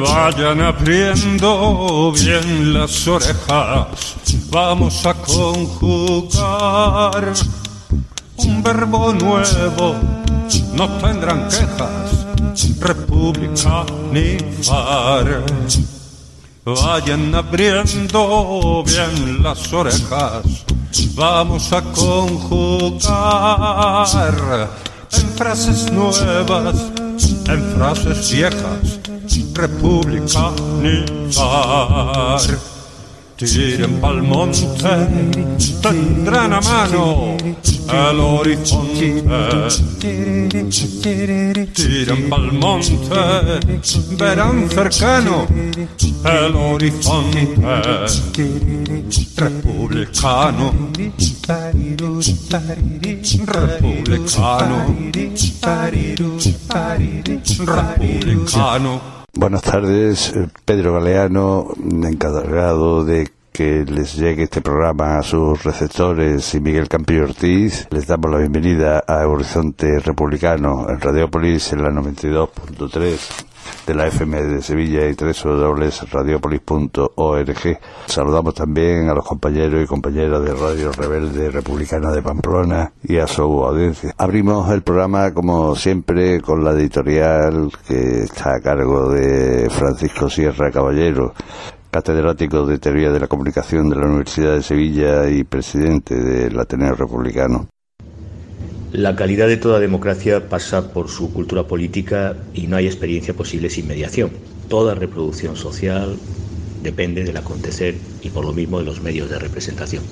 Vayan abriendo bien las orejas, vamos a conjugar un verbo nuevo, no tendrán quejas, republicanizar. Vayan abriendo bien las orejas, vamos a conjugar en frases nuevas, en frases viejas, republicanizar. Tiren pa'l monte, tendrán a mano el horizonte. Tiren pa'l monte, verán cercano el horizonte. Republicano, republicano, republicano. Buenas tardes, eh, Pedro Galeano, encargado de que les llegue este programa a sus receptores y Miguel Campillo Ortiz. Les damos la bienvenida a Horizonte Republicano en Radiopolis en la 92.3 de la FM de Sevilla y www.radiopolis.org. Saludamos también a los compañeros y compañeras de Radio Rebelde Republicana de Pamplona y a su audiencia. Abrimos el programa, como siempre, con la editorial que está a cargo de Francisco Sierra Caballero, catedrático de Teoría de la Comunicación de la Universidad de Sevilla y presidente del Ateneo Republicano. La calidad de toda democracia pasa por su cultura política y no hay experiencia posible sin mediación. Toda reproducción social depende del acontecer y por lo mismo de los medios de representación.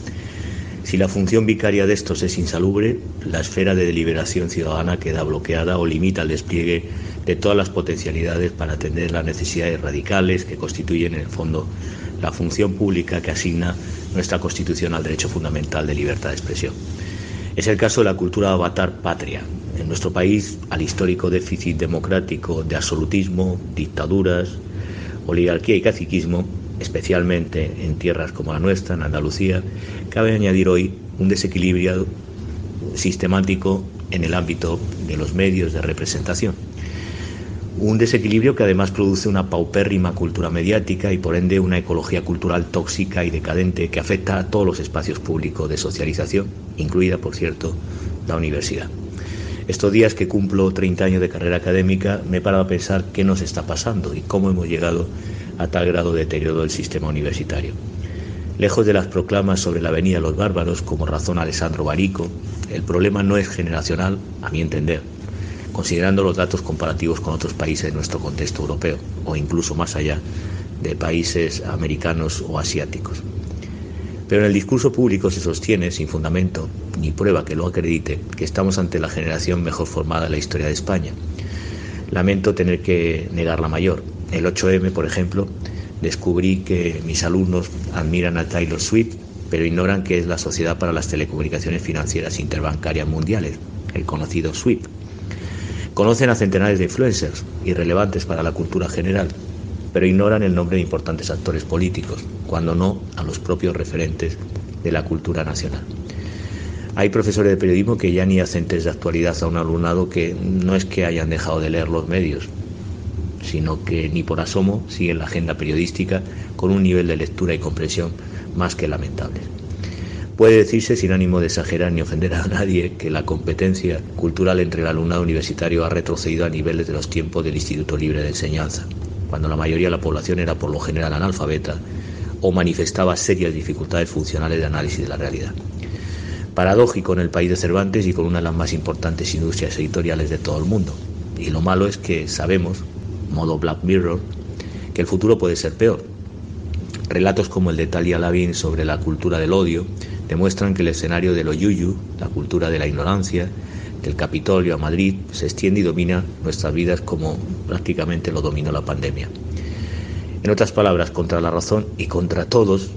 Si la función vicaria de estos es insalubre, la esfera de deliberación ciudadana queda bloqueada o limita el despliegue de todas las potencialidades para atender las necesidades radicales que constituyen en el fondo la función pública que asigna nuestra Constitución al derecho fundamental de libertad de expresión. Es el caso de la cultura avatar patria. En nuestro país, al histórico déficit democrático de absolutismo, dictaduras, oligarquía y caciquismo, especialmente en tierras como la nuestra, en Andalucía, cabe añadir hoy un desequilibrio sistemático en el ámbito de los medios de representación. Un desequilibrio que además produce una paupérrima cultura mediática y por ende una ecología cultural tóxica y decadente que afecta a todos los espacios públicos de socialización, incluida, por cierto, la universidad. Estos días que cumplo 30 años de carrera académica me he parado a pensar qué nos está pasando y cómo hemos llegado a tal grado de deterioro del sistema universitario. Lejos de las proclamas sobre la venida de los bárbaros, como razón Alessandro Barico, el problema no es generacional, a mi entender, considerando los datos comparativos con otros países de nuestro contexto europeo o incluso más allá de países americanos o asiáticos. Pero en el discurso público se sostiene, sin fundamento ni prueba que lo acredite, que estamos ante la generación mejor formada de la historia de España. Lamento tener que negar la mayor. El 8M, por ejemplo, descubrí que mis alumnos admiran a Taylor Swift, pero ignoran que es la Sociedad para las Telecomunicaciones Financieras Interbancarias Mundiales, el conocido SWIFT. Conocen a centenares de influencers irrelevantes para la cultura general, pero ignoran el nombre de importantes actores políticos, cuando no a los propios referentes de la cultura nacional. Hay profesores de periodismo que ya ni hacen test de actualidad a un alumnado que no es que hayan dejado de leer los medios, sino que ni por asomo siguen la agenda periodística con un nivel de lectura y comprensión más que lamentable. Puede decirse, sin ánimo de exagerar ni ofender a nadie, que la competencia cultural entre el alumnado universitario ha retrocedido a niveles de los tiempos del Instituto Libre de Enseñanza, cuando la mayoría de la población era por lo general analfabeta o manifestaba serias dificultades funcionales de análisis de la realidad. Paradójico en el país de Cervantes y con una de las más importantes industrias editoriales de todo el mundo. Y lo malo es que sabemos, modo Black Mirror, que el futuro puede ser peor. Relatos como el de Talia Lavin sobre la cultura del odio, demuestran que el escenario de lo yuyu, la cultura de la ignorancia, del Capitolio a Madrid, se extiende y domina nuestras vidas como prácticamente lo dominó la pandemia. En otras palabras, contra la razón y contra todos,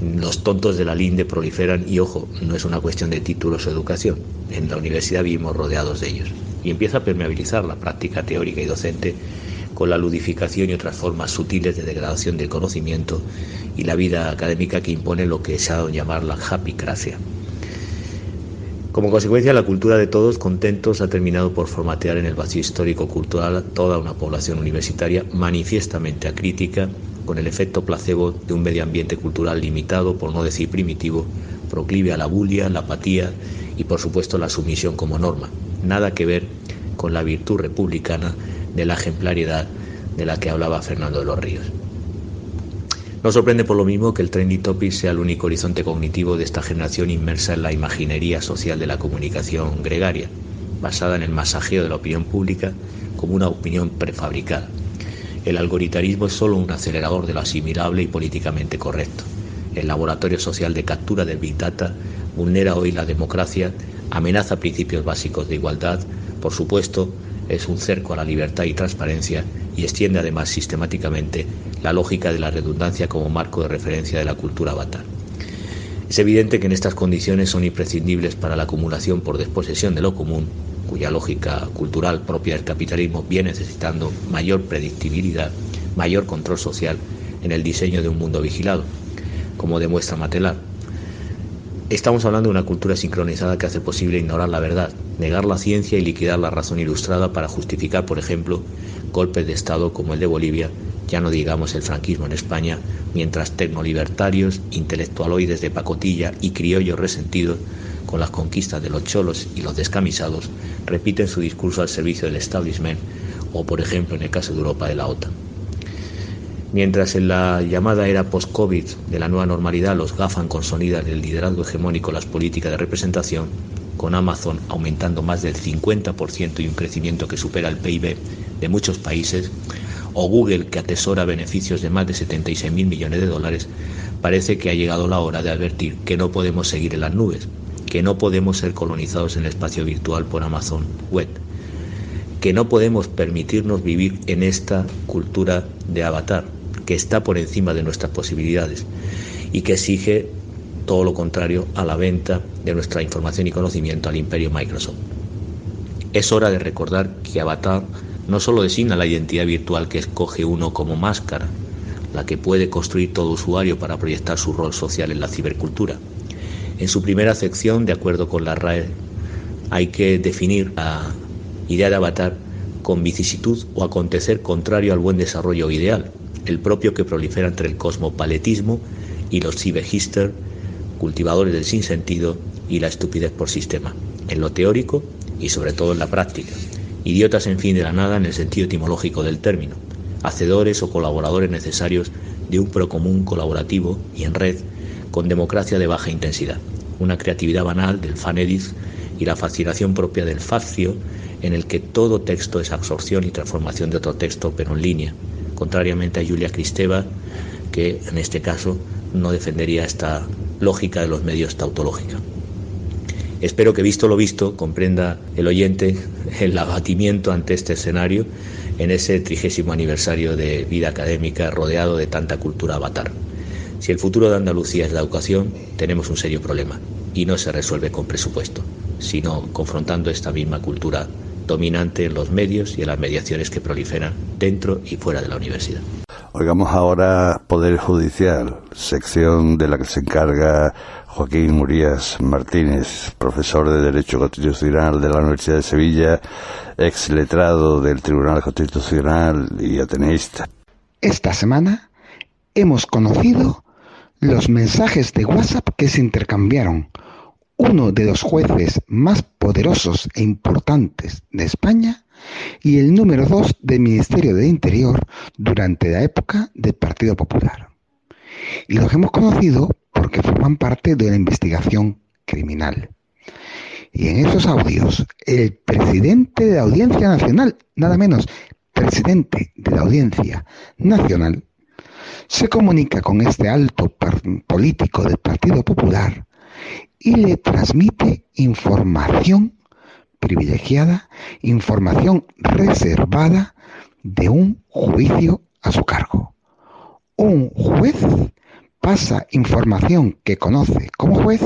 los tontos de la linde proliferan y ojo, no es una cuestión de títulos o educación. En la universidad vivimos rodeados de ellos y empieza a permeabilizar la práctica teórica y docente con la ludificación y otras formas sutiles de degradación del conocimiento y la vida académica que impone lo que se ha dado a llamar la happycracia. Como consecuencia, la cultura de todos contentos ha terminado por formatear en el vacío histórico-cultural toda una población universitaria manifiestamente acrítica, con el efecto placebo de un medio ambiente cultural limitado, por no decir primitivo, proclive a la bulia, la apatía y, por supuesto, la sumisión como norma. Nada que ver con la virtud republicana de la ejemplariedad de la que hablaba Fernando de los Ríos. No sorprende por lo mismo que el trending topic sea el único horizonte cognitivo de esta generación inmersa en la imaginería social de la comunicación gregaria, basada en el masajeo de la opinión pública como una opinión prefabricada. El algoritmo es solo un acelerador de lo asimilable y políticamente correcto. El laboratorio social de captura del Big Data vulnera hoy la democracia, amenaza principios básicos de igualdad, por supuesto, es un cerco a la libertad y transparencia y extiende además sistemáticamente la lógica de la redundancia como marco de referencia de la cultura avatar. Es evidente que en estas condiciones son imprescindibles para la acumulación por desposesión de lo común, cuya lógica cultural propia del capitalismo viene necesitando mayor predictibilidad, mayor control social en el diseño de un mundo vigilado, como demuestra Matelar. Estamos hablando de una cultura sincronizada que hace posible ignorar la verdad, negar la ciencia y liquidar la razón ilustrada para justificar, por ejemplo, golpes de Estado como el de Bolivia, ya no digamos el franquismo en España, mientras tecnolibertarios, intelectualoides de pacotilla y criollos resentidos con las conquistas de los cholos y los descamisados repiten su discurso al servicio del establishment o, por ejemplo, en el caso de Europa, de la OTAN. Mientras en la llamada era post-COVID de la nueva normalidad los GAFAN consolidan el liderazgo hegemónico las políticas de representación, con Amazon aumentando más del 50% y un crecimiento que supera el PIB de muchos países, o Google que atesora beneficios de más de 76 mil millones de dólares, parece que ha llegado la hora de advertir que no podemos seguir en las nubes, que no podemos ser colonizados en el espacio virtual por Amazon Web, que no podemos permitirnos vivir en esta cultura de avatar, que está por encima de nuestras posibilidades y que exige todo lo contrario a la venta de nuestra información y conocimiento al imperio Microsoft. Es hora de recordar que Avatar no solo designa la identidad virtual que escoge uno como máscara, la que puede construir todo usuario para proyectar su rol social en la cibercultura. En su primera sección, de acuerdo con la RAE, hay que definir la idea de avatar con vicisitud o acontecer contrario al buen desarrollo ideal, el propio que prolifera entre el cosmopaletismo y los ciberhister, cultivadores del sinsentido y la estupidez por sistema, en lo teórico y sobre todo en la práctica. Idiotas en fin de la nada en el sentido etimológico del término, hacedores o colaboradores necesarios de un procomún colaborativo y en red con democracia de baja intensidad, una creatividad banal del fanedis y la fascinación propia del facio en el que todo texto es absorción y transformación de otro texto pero en línea, contrariamente a Julia Kristeva, que en este caso no defendería esta lógica de los medios tautológica. Espero que visto lo visto comprenda el oyente el abatimiento ante este escenario en ese trigésimo aniversario de vida académica rodeado de tanta cultura avatar. Si el futuro de Andalucía es la educación, tenemos un serio problema y no se resuelve con presupuesto, sino confrontando esta misma cultura dominante en los medios y en las mediaciones que proliferan dentro y fuera de la universidad. Oigamos ahora Poder Judicial, sección de la que se encarga Joaquín Murías Martínez, profesor de Derecho Constitucional de la Universidad de Sevilla, ex letrado del Tribunal Constitucional y ateneísta. Esta semana hemos conocido los mensajes de WhatsApp que se intercambiaron uno de los jueces más poderosos e importantes de España y el número dos del Ministerio de Interior durante la época del Partido Popular. Y los hemos conocido porque forman parte de una investigación criminal. Y en esos audios, el presidente de la Audiencia Nacional, nada menos, presidente de la Audiencia Nacional, se comunica con este alto político del Partido Popular y le transmite información privilegiada, información reservada de un juicio a su cargo. Un juez pasa información que conoce como juez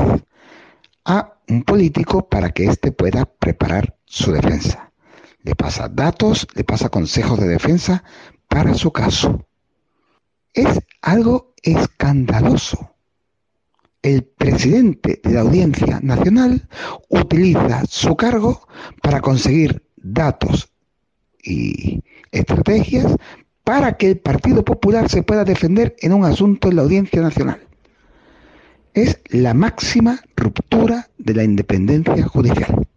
a un político para que éste pueda preparar su defensa. le pasa datos, le pasa consejos de defensa para su caso. Es algo escandaloso. El presidente de la Audiencia Nacional utiliza su cargo para conseguir datos y estrategias para que el Partido Popular se pueda defender en un asunto en la Audiencia Nacional. Es la máxima ruptura de la independencia judicial.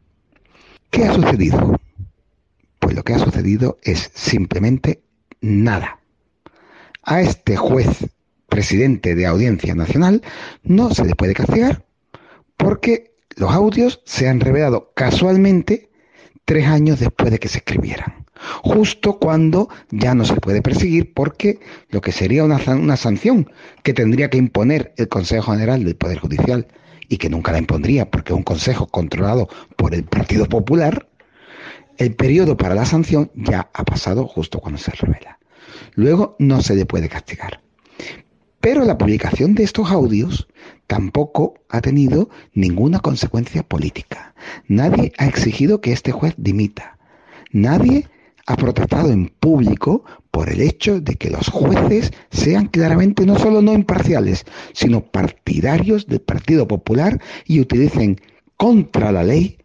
¿Qué ha sucedido? Pues lo que ha sucedido es simplemente nada. A este juez presidente de Audiencia Nacional no se le puede castigar porque los audios se han revelado casualmente tres años después de que se escribieran, justo cuando ya no se puede perseguir porque lo que sería una, una sanción que tendría que imponer el Consejo General del Poder Judicial y que nunca la impondría porque es un consejo controlado por el Partido Popular, el periodo para la sanción ya ha pasado justo cuando se revela. Luego no se le puede castigar. Pero la publicación de estos audios tampoco ha tenido ninguna consecuencia política. Nadie ha exigido que este juez dimita. Nadie ha protestado en público por el hecho de que los jueces sean claramente no solo no imparciales, sino partidarios del Partido Popular y utilicen contra la ley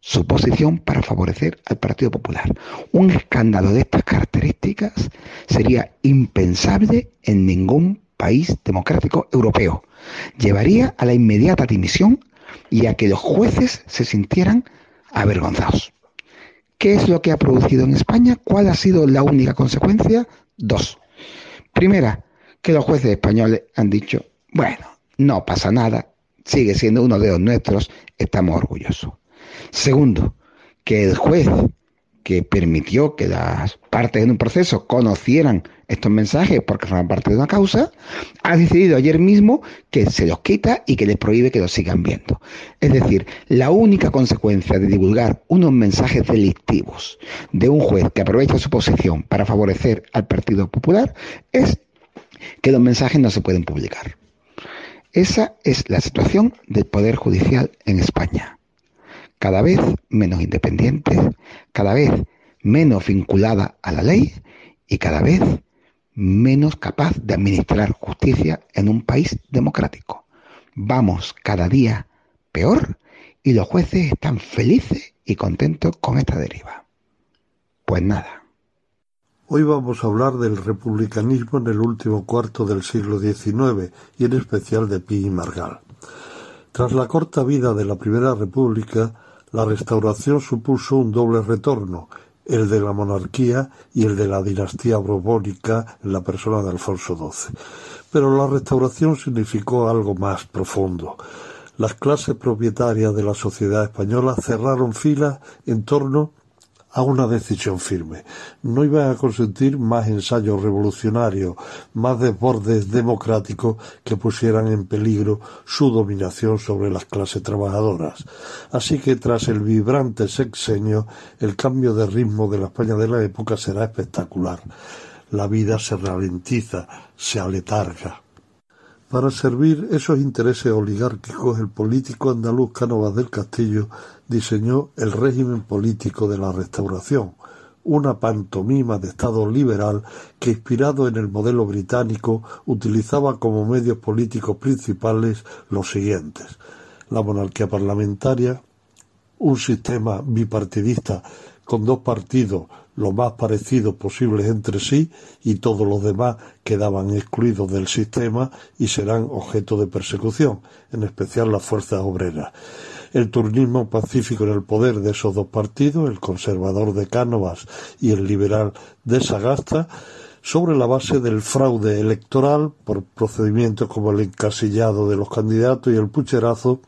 su posición para favorecer al Partido Popular. Un escándalo de estas características sería impensable en ningún país democrático europeo. Llevaría a la inmediata dimisión y a que los jueces se sintieran avergonzados. ¿Qué es lo que ha producido en España? ¿Cuál ha sido la única consecuencia? Dos. Primera, que los jueces españoles han dicho, bueno, no pasa nada, sigue siendo uno de los nuestros, estamos orgullosos. Segundo, que el juez que permitió que las partes en un proceso conocieran estos mensajes porque forman parte de una causa, ha decidido ayer mismo que se los quita y que les prohíbe que los sigan viendo. Es decir, la única consecuencia de divulgar unos mensajes delictivos de un juez que aprovecha su posición para favorecer al Partido Popular es que los mensajes no se pueden publicar. Esa es la situación del Poder Judicial en España cada vez menos independiente, cada vez menos vinculada a la ley y cada vez menos capaz de administrar justicia en un país democrático. Vamos cada día peor y los jueces están felices y contentos con esta deriva. Pues nada. Hoy vamos a hablar del republicanismo en el último cuarto del siglo XIX y en especial de Pi y Margal. Tras la corta vida de la Primera República, la restauración supuso un doble retorno, el de la monarquía y el de la dinastía borbónica en la persona de Alfonso XII. Pero la restauración significó algo más profundo. Las clases propietarias de la sociedad española cerraron filas en torno a una decisión firme. No iban a consentir más ensayos revolucionarios, más desbordes democráticos que pusieran en peligro su dominación sobre las clases trabajadoras. Así que tras el vibrante sexenio, el cambio de ritmo de la España de la época será espectacular. La vida se ralentiza, se aletarga. Para servir esos intereses oligárquicos, el político andaluz Cánovas del Castillo diseñó el régimen político de la Restauración, una pantomima de Estado liberal que, inspirado en el modelo británico, utilizaba como medios políticos principales los siguientes. La monarquía parlamentaria, un sistema bipartidista con dos partidos lo más parecidos posibles entre sí y todos los demás quedaban excluidos del sistema y serán objeto de persecución, en especial las fuerzas obreras. El turnismo pacífico en el poder de esos dos partidos, el conservador de Cánovas y el liberal de Sagasta, sobre la base del fraude electoral por procedimientos como el encasillado de los candidatos y el pucherazo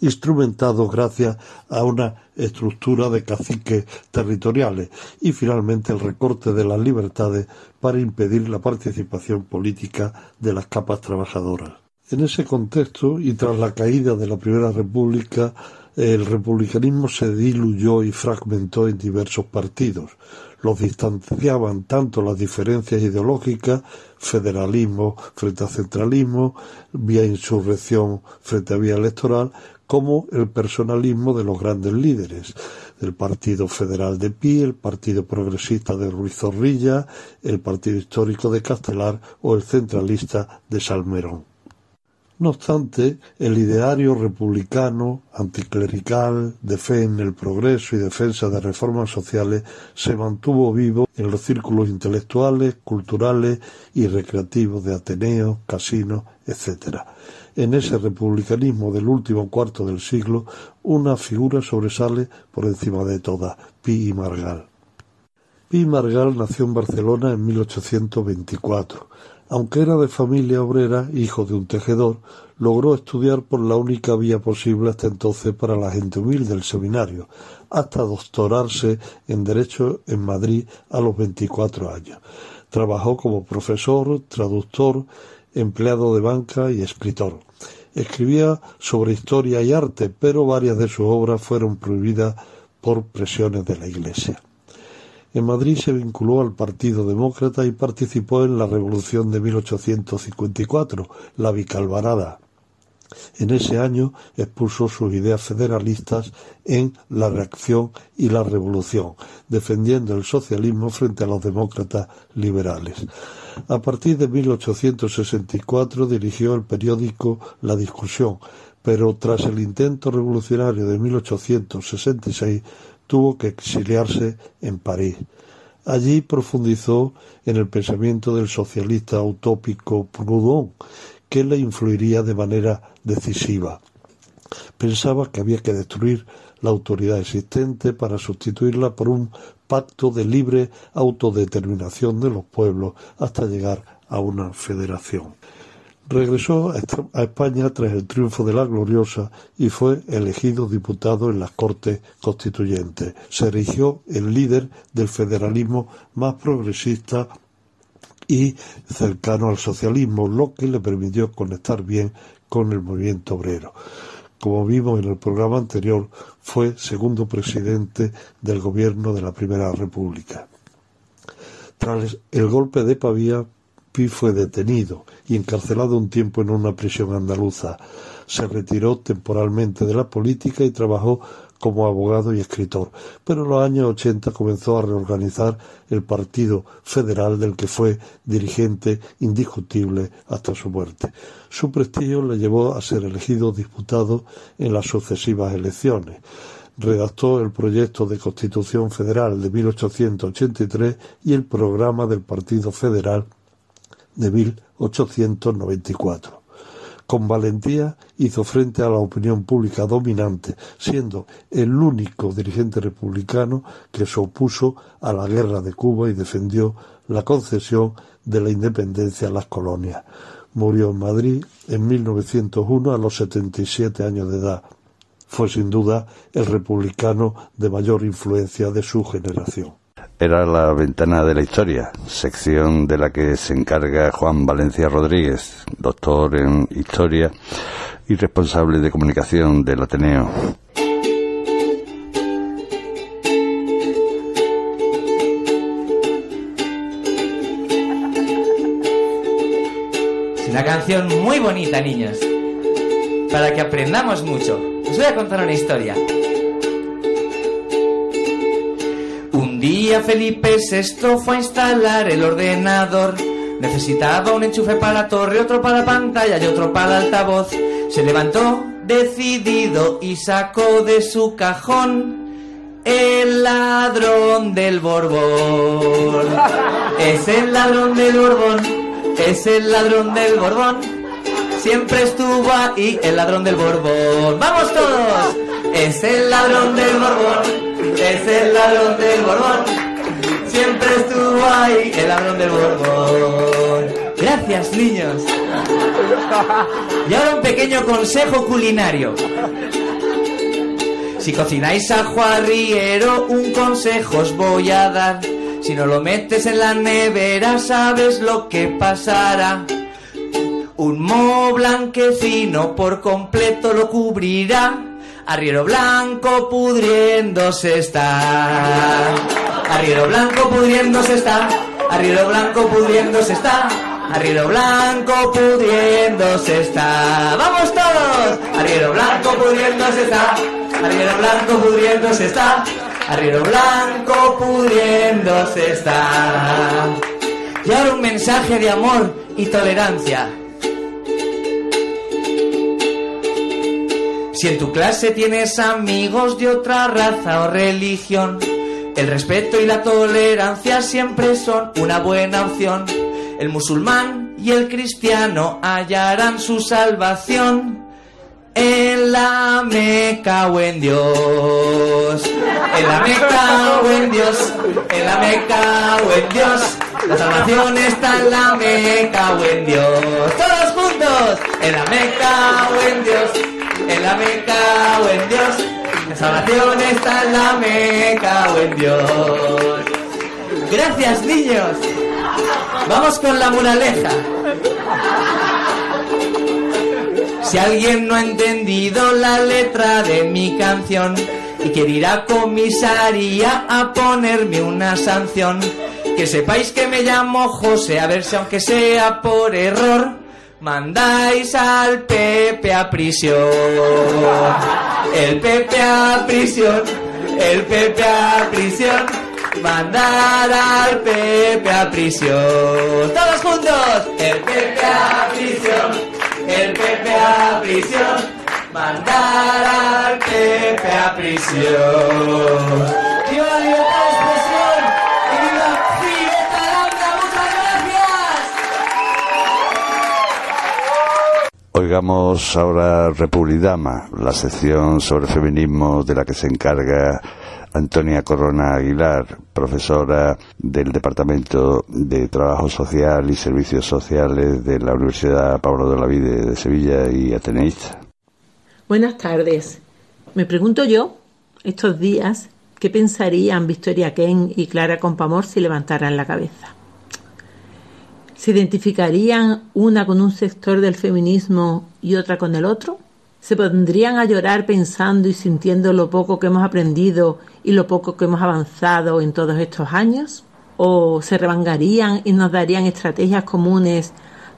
instrumentados gracias a una estructura de caciques territoriales y finalmente el recorte de las libertades para impedir la participación política de las capas trabajadoras. En ese contexto y tras la caída de la Primera República, el republicanismo se diluyó y fragmentó en diversos partidos. Los distanciaban tanto las diferencias ideológicas, federalismo frente a centralismo, vía insurrección frente a vía electoral, como el personalismo de los grandes líderes, del Partido Federal de Pi, el Partido Progresista de Ruiz Zorrilla, el Partido Histórico de Castelar o el centralista de Salmerón. No obstante, el ideario republicano, anticlerical, de fe en el progreso y defensa de reformas sociales se mantuvo vivo en los círculos intelectuales, culturales y recreativos de Ateneo, casinos, etc. En ese republicanismo del último cuarto del siglo, una figura sobresale por encima de todas, Pi y Margal. Pi Margal nació en Barcelona en 1824 aunque era de familia obrera, hijo de un tejedor, logró estudiar por la única vía posible hasta entonces para la gente humilde del seminario, hasta doctorarse en Derecho en Madrid a los 24 años. Trabajó como profesor, traductor, empleado de banca y escritor. Escribía sobre historia y arte, pero varias de sus obras fueron prohibidas por presiones de la Iglesia. En Madrid se vinculó al Partido Demócrata y participó en la Revolución de 1854, la Bicalvarada. En ese año expuso sus ideas federalistas en La Reacción y la Revolución, defendiendo el socialismo frente a los demócratas liberales. A partir de 1864 dirigió el periódico La Discusión, pero tras el intento revolucionario de 1866 tuvo que exiliarse en París. Allí profundizó en el pensamiento del socialista utópico Proudhon, que le influiría de manera decisiva. Pensaba que había que destruir la autoridad existente para sustituirla por un pacto de libre autodeterminación de los pueblos hasta llegar a una federación. Regresó a España tras el triunfo de la Gloriosa y fue elegido diputado en las Cortes Constituyentes. Se erigió el líder del federalismo más progresista y cercano al socialismo, lo que le permitió conectar bien con el movimiento obrero. Como vimos en el programa anterior, fue segundo presidente del gobierno de la Primera República. Tras el golpe de Pavía, Fue detenido y encarcelado un tiempo en una prisión andaluza. Se retiró temporalmente de la política y trabajó como abogado y escritor, pero en los años 80 comenzó a reorganizar el Partido Federal del que fue dirigente indiscutible hasta su muerte. Su prestigio le llevó a ser elegido diputado en las sucesivas elecciones. Redactó el proyecto de Constitución Federal de 1883 y el programa del Partido Federal de 1894. Con valentía hizo frente a la opinión pública dominante, siendo el único dirigente republicano que se opuso a la guerra de Cuba y defendió la concesión de la independencia a las colonias. Murió en Madrid en 1901 a los 77 años de edad. Fue sin duda el republicano de mayor influencia de su generación era la ventana de la historia, sección de la que se encarga Juan Valencia Rodríguez, doctor en historia y responsable de comunicación del Ateneo. Es una canción muy bonita, niños, para que aprendamos mucho. Os voy a contar una historia. Día Felipe VI fue a instalar el ordenador. Necesitaba un enchufe para la torre, otro para la pantalla y otro para el altavoz. Se levantó decidido y sacó de su cajón el ladrón del Borbón. Es el ladrón del Borbón, es el ladrón del Borbón. Siempre estuvo ahí el ladrón del Borbón. ¡Vamos todos! Es el ladrón del Borbón es el ladrón del Borbón. Siempre estuvo ahí el ladrón del Borbón. Gracias, niños. Y ahora un pequeño consejo culinario. Si cocináis ajo arriero, un consejo os voy a dar. Si no lo metes en la nevera, sabes lo que pasará. Un mo blanquecino por completo lo cubrirá arriero blanco pudriéndose está. Arriero blanco pudriéndose está, arriero blanco pudriéndose está, arriero blanco pudriéndose está. ¡Vamos todos! Arriero blanco pudriéndose está, arriero blanco pudriéndose está, arriero blanco pudriéndose está. Y ahora un mensaje de amor y tolerancia. Si en tu clase tienes amigos de otra raza o religión, el respeto y la tolerancia siempre son una buena opción. El musulmán y el cristiano hallarán su salvación en la Meca o en Dios. En la Meca o en Dios. En la Meca o en Dios. La salvación está en la Meca o en Dios. Todos juntos. En la Meca o en Dios. En la Meca o en Dios. La salvación está en la Meca o en Dios. Gracias, niños. Vamos con la muraleja. Si alguien no ha entendido la letra de mi canción y quiere ir a comisaría a ponerme una sanción, que sepáis que me llamo José, a ver si aunque sea por error, mandáis al Pepe a prisión. El Pepe a prisión, el Pepe a prisión, mandar al Pepe a prisión. Todos juntos, el Pepe a prisión el Pepe a prisión, mandar al Pepe a prisión. ¡Viva la Oigamos ahora Republidama, la sección sobre feminismo de la que se encarga Antonia Corona Aguilar, profesora del Departamento de Trabajo Social y Servicios Sociales de la Universidad Pablo de la de Sevilla y ateneísta. Buenas tardes. Me pregunto yo, estos días, ¿qué pensarían Victoria Ken y Clara Compamor si levantaran la cabeza? ¿Se identificarían una con un sector del feminismo y otra con el otro? ¿Se pondrían a llorar pensando y sintiendo lo poco que hemos aprendido y lo poco que hemos avanzado en todos estos años? ¿O se revangarían y nos darían estrategias comunes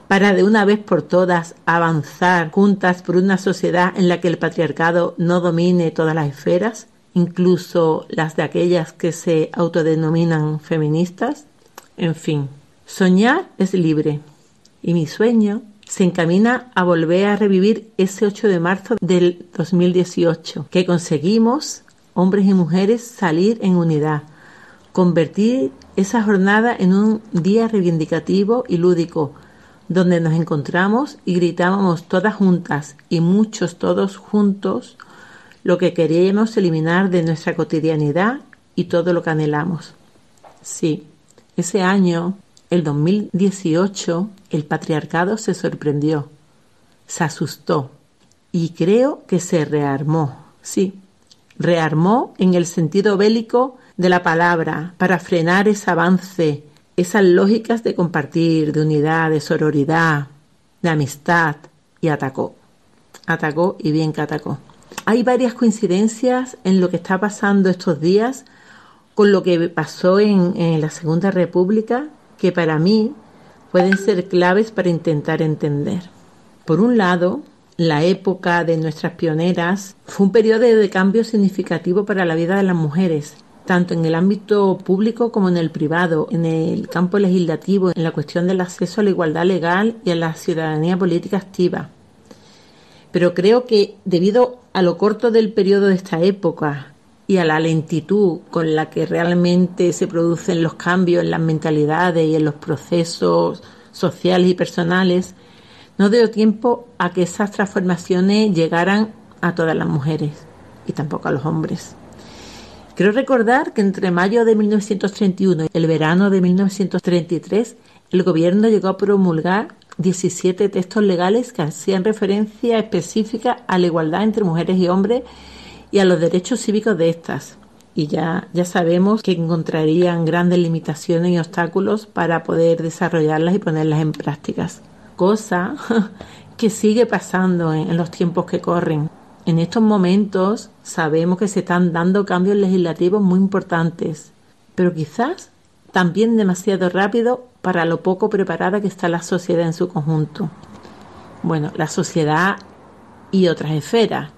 para de una vez por todas avanzar juntas por una sociedad en la que el patriarcado no domine todas las esferas, incluso las de aquellas que se autodenominan feministas? En fin, soñar es libre y mi sueño se encamina a volver a revivir ese 8 de marzo del 2018, que conseguimos, hombres y mujeres, salir en unidad, convertir esa jornada en un día reivindicativo y lúdico, donde nos encontramos y gritábamos todas juntas y muchos todos juntos lo que queríamos eliminar de nuestra cotidianidad y todo lo que anhelamos. Sí, ese año el 2018 el patriarcado se sorprendió, se asustó y creo que se rearmó, sí, rearmó en el sentido bélico de la palabra para frenar ese avance, esas lógicas de compartir, de unidad, de sororidad, de amistad y atacó. Atacó y bien que atacó. Hay varias coincidencias en lo que está pasando estos días con lo que pasó en, en la Segunda República que para mí pueden ser claves para intentar entender. Por un lado, la época de nuestras pioneras fue un periodo de cambio significativo para la vida de las mujeres, tanto en el ámbito público como en el privado, en el campo legislativo, en la cuestión del acceso a la igualdad legal y a la ciudadanía política activa. Pero creo que debido a lo corto del periodo de esta época y a la lentitud con la que realmente se producen los cambios en las mentalidades y en los procesos sociales y personales, no dio tiempo a que esas transformaciones llegaran a todas las mujeres y tampoco a los hombres. Quiero recordar que entre mayo de 1931 y el verano de 1933 el gobierno llegó a promulgar 17 textos legales que hacían referencia específica a la igualdad entre mujeres y hombres y a los derechos cívicos de estas. Y ya, ya sabemos que encontrarían grandes limitaciones y obstáculos para poder desarrollarlas y ponerlas en prácticas. Cosa que sigue pasando en, en los tiempos que corren. En estos momentos sabemos que se están dando cambios legislativos muy importantes, pero quizás también demasiado rápido para lo poco preparada que está la sociedad en su conjunto. Bueno, la sociedad y otras esferas,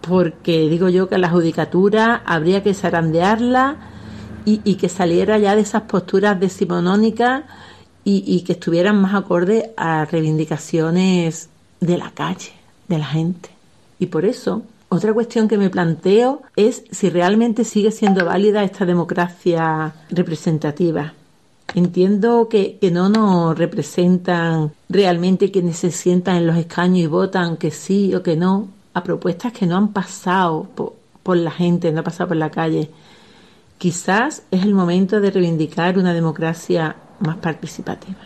porque digo yo que la judicatura habría que zarandearla y, que saliera ya de esas posturas decimonónicas y, y que estuvieran más acorde a reivindicaciones de la calle, de la gente. Y por eso, otra cuestión que me planteo es si realmente sigue siendo válida esta democracia representativa. Entiendo que, no nos representan realmente quienes se sientan en los escaños y votan que sí o que no a propuestas que no han pasado por, la gente, no han pasado por la calle. Quizás es el momento de reivindicar una democracia más participativa.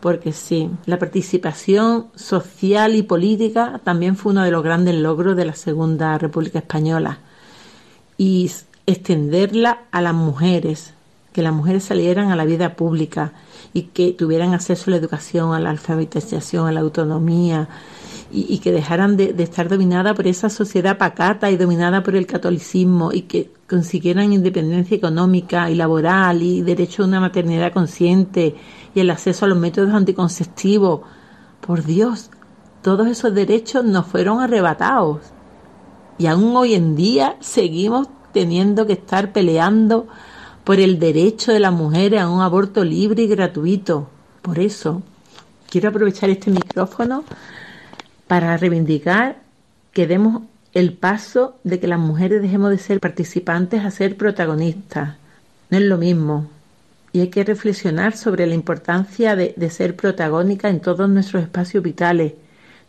Porque sí, la participación social y política también fue uno de los grandes logros de la Segunda República Española. Y extenderla a las mujeres, que las mujeres salieran a la vida pública y que tuvieran acceso a la educación, a la alfabetización, a la autonomía y, que dejaran de, estar dominada por esa sociedad pacata y dominada por el catolicismo y que consiguieran independencia económica y laboral y derecho a una maternidad consciente y el acceso a los métodos anticonceptivos. Por Dios, todos esos derechos nos fueron arrebatados y aún hoy en día seguimos teniendo que estar peleando por el derecho de las mujeres a un aborto libre y gratuito. Por eso, quiero aprovechar este micrófono para reivindicar que demos el paso de que las mujeres dejemos de ser participantes a ser protagonistas. No es lo mismo. Y hay que reflexionar sobre la importancia de, ser protagónica en todos nuestros espacios vitales.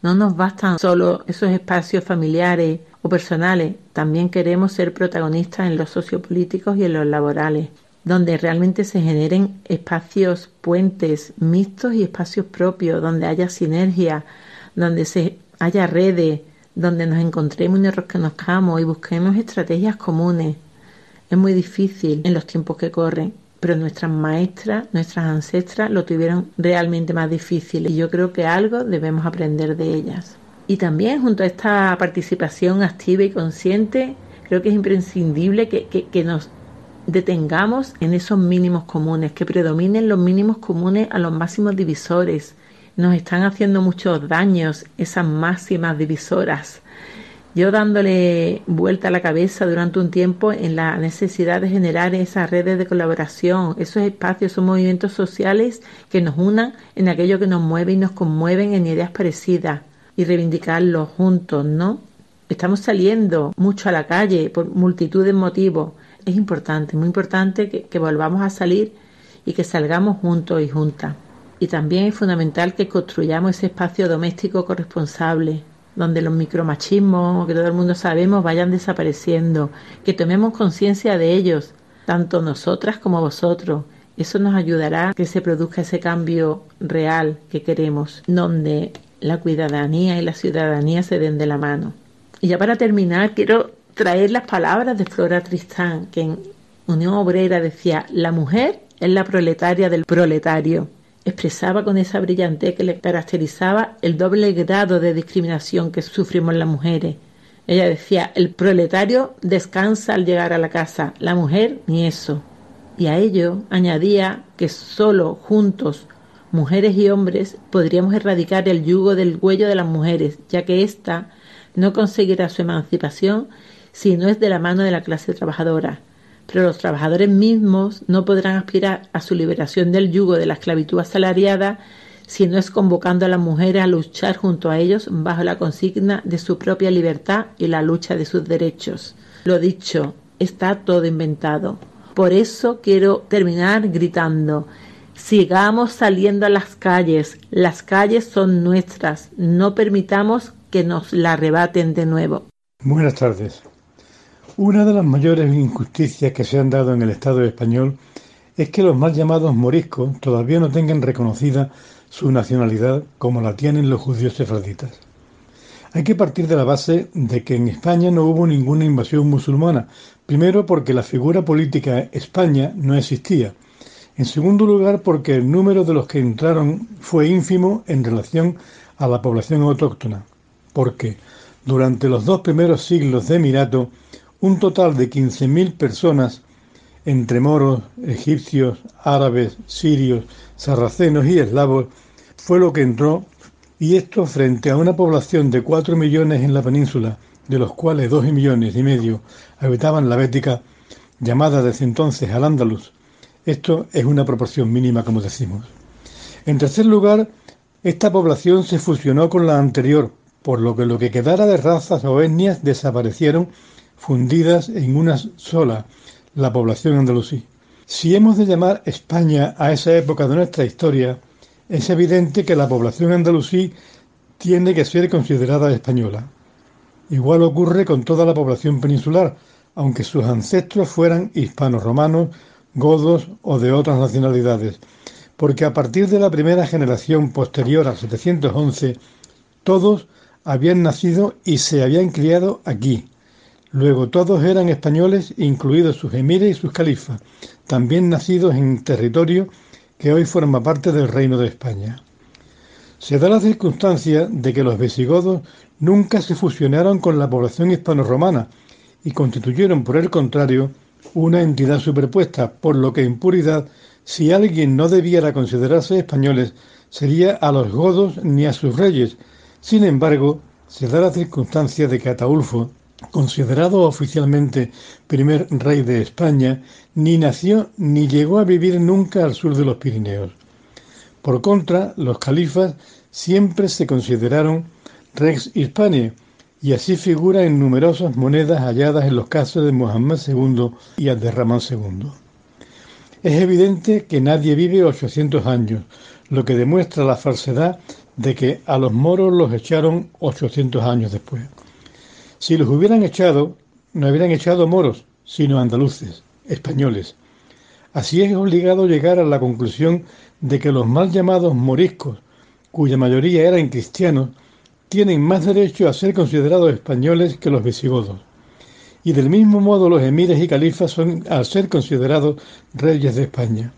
No nos bastan solo esos espacios familiares o personales, también queremos ser protagonistas en los sociopolíticos y en los laborales, donde realmente se generen espacios puentes mixtos y espacios propios, donde haya sinergia, donde se haya redes, donde nos encontremos y nos reconozcamos y busquemos estrategias comunes. Es muy difícil en los tiempos que corren, pero nuestras maestras, nuestras ancestras lo tuvieron realmente más difícil y yo creo que algo debemos aprender de ellas. Y también junto a esta participación activa y consciente, creo que es imprescindible que, que, nos detengamos en esos mínimos comunes, que predominen los mínimos comunes a los máximos divisores. Nos están haciendo muchos daños esas máximas divisoras. Yo dándole vuelta a la cabeza durante un tiempo en la necesidad de generar esas redes de colaboración, esos espacios, esos movimientos sociales que nos unan en aquello que nos mueve y nos conmueven en ideas parecidas y reivindicarlo juntos, ¿no? Estamos saliendo mucho a la calle por multitud de motivos. Es importante, muy importante que, que volvamos a salir y que salgamos juntos y juntas. Y también es fundamental que construyamos ese espacio doméstico corresponsable, donde los micromachismos, que todo el mundo sabemos, vayan desapareciendo, que tomemos conciencia de ellos, tanto nosotras como vosotros. Eso nos ayudará a que se produzca ese cambio real que queremos, donde la cuidadanía y la ciudadanía se den de la mano. Y ya para terminar, quiero traer las palabras de Flora Tristán, que en Unión Obrera decía, la mujer es la proletaria del proletario. Expresaba con esa brillantez que le caracterizaba el doble grado de discriminación que sufrimos las mujeres. Ella decía, el proletario descansa al llegar a la casa, la mujer ni eso. Y a ello añadía que solo juntos mujeres y hombres, podríamos erradicar el yugo del cuello de las mujeres, ya que ésta no conseguirá su emancipación si no es de la mano de la clase trabajadora. Pero los trabajadores mismos no podrán aspirar a su liberación del yugo de la esclavitud asalariada si no es convocando a las mujeres a luchar junto a ellos bajo la consigna de su propia libertad y la lucha de sus derechos. Lo dicho, está todo inventado. Por eso quiero terminar gritando Sigamos saliendo a las calles. Las calles son nuestras. No permitamos que nos la arrebaten de nuevo. Buenas tardes. Una de las mayores injusticias que se han dado en el Estado español es que los mal llamados moriscos todavía no tengan reconocida su nacionalidad como la tienen los judíos sefraditas. Hay que partir de la base de que en España no hubo ninguna invasión musulmana, primero porque la figura política España no existía, en segundo lugar, porque el número de los que entraron fue ínfimo en relación a la población autóctona, porque durante los dos primeros siglos de Emirato, un total de 15.000 personas entre moros, egipcios, árabes, sirios, sarracenos y eslavos fue lo que entró, y esto frente a una población de 4 millones en la península, de los cuales 2 millones y medio habitaban la Bética, llamada desde entonces al Andalus. Esto es una proporción mínima, como decimos. En tercer lugar, esta población se fusionó con la anterior, por lo que lo que quedara de razas o etnias desaparecieron fundidas en una sola, la población andalusí. Si hemos de llamar España a esa época de nuestra historia, es evidente que la población andalusí tiene que ser considerada española. Igual ocurre con toda la población peninsular, aunque sus ancestros fueran hispanos romanos, godos o de otras nacionalidades, porque a partir de la primera generación posterior al 711, todos habían nacido y se habían criado aquí, Luego todos eran españoles, incluidos sus emires y sus califas, también nacidos en territorio que hoy forma parte del Reino de España. Se da la circunstancia de que los visigodos nunca se fusionaron con la población hispano-romana y constituyeron, por el contrario, una entidad superpuesta, por lo que en puridad, si alguien no debiera considerarse españoles, sería a los godos ni a sus reyes. Sin embargo, se da la circunstancia de que Ataulfo, considerado oficialmente primer rey de España, ni nació ni llegó a vivir nunca al sur de los Pirineos. Por contra, los califas siempre se consideraron rex hispania, y así figura en numerosas monedas halladas en los casos de Mohammed II y Abderramán II. Es evidente que nadie vive 800 años, lo que demuestra la falsedad de que a los moros los echaron 800 años después. Si los hubieran echado, no hubieran echado moros, sino andaluces, españoles. Así es obligado llegar a la conclusión de que los mal llamados moriscos, cuya mayoría eran cristianos, tienen más derecho a ser considerados españoles que los visigodos. Y del mismo modo los emires y califas son al ser considerados reyes de España.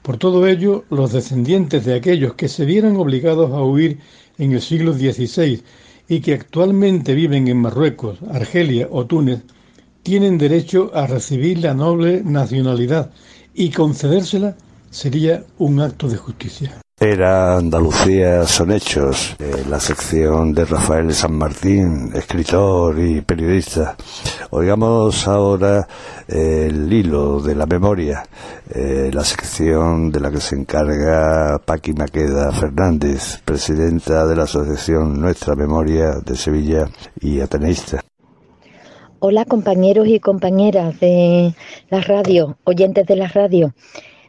Por todo ello, los descendientes de aquellos que se vieran obligados a huir en el siglo XVI y que actualmente viven en Marruecos, Argelia o Túnez, tienen derecho a recibir la noble nacionalidad y concedérsela sería un acto de justicia. Era Andalucía son hechos, eh, la sección de Rafael San Martín, escritor y periodista. Oigamos ahora eh, el hilo de la memoria, eh, la sección de la que se encarga Paqui Maqueda Fernández, presidenta de la Asociación Nuestra Memoria de Sevilla y ateneísta. Hola compañeros y compañeras de la radio, oyentes de la radio.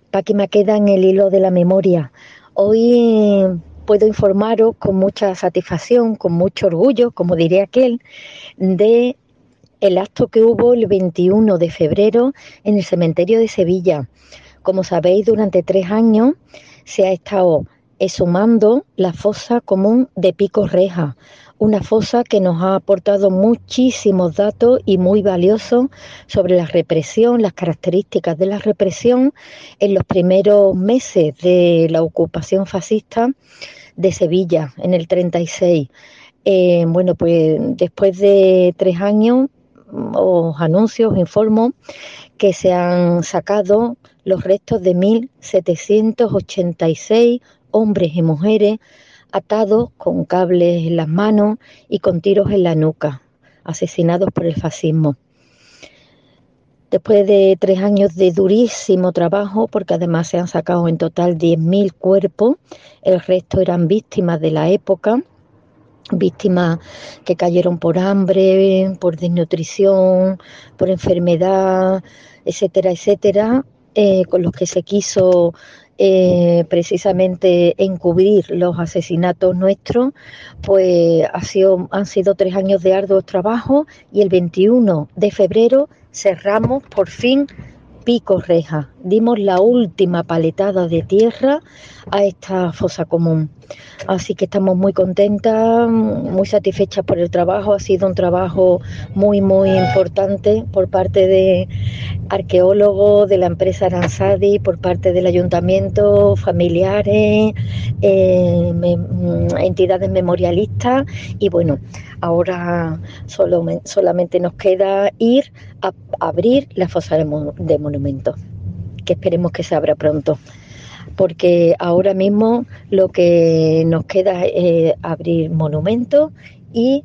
Paqui Maqueda en el hilo de la memoria. Hoy puedo informaros con mucha satisfacción, con mucho orgullo, como diría aquel, de el acto que hubo el 21 de febrero en el cementerio de Sevilla. Como sabéis, durante tres años se ha estado exhumando la fosa común de Pico Reja, una fosa que nos ha aportado muchísimos datos y muy valiosos sobre la represión, las características de la represión en los primeros meses de la ocupación fascista de Sevilla en el 36. Eh, bueno, pues después de tres años os anuncio, os informo que se han sacado los restos de 1.786 hombres y mujeres atados con cables en las manos y con tiros en la nuca, asesinados por el fascismo. Después de tres años de durísimo trabajo, porque además se han sacado en total 10.000 cuerpos, el resto eran víctimas de la época, víctimas que cayeron por hambre, por desnutrición, por enfermedad, etcétera, etcétera, eh, con los que se quiso eh, precisamente encubrir los asesinatos nuestros, pues ha sido, han sido tres años de arduo trabajo y el 21 de febrero cerramos por fin Pico Reja. Dimos la última paletada de tierra a esta fosa común. Así que estamos muy contentas, muy satisfechas por el trabajo. Ha sido un trabajo muy, muy importante por parte de arqueólogos, de la empresa Aranzadi, por parte del ayuntamiento, familiares, eh, entidades memorialistas. Y bueno, Ahora solo, solamente nos queda ir a, abrir la fosa de, de monumentos, que esperemos que se abra pronto. Porque ahora mismo lo que nos queda es abrir monumentos y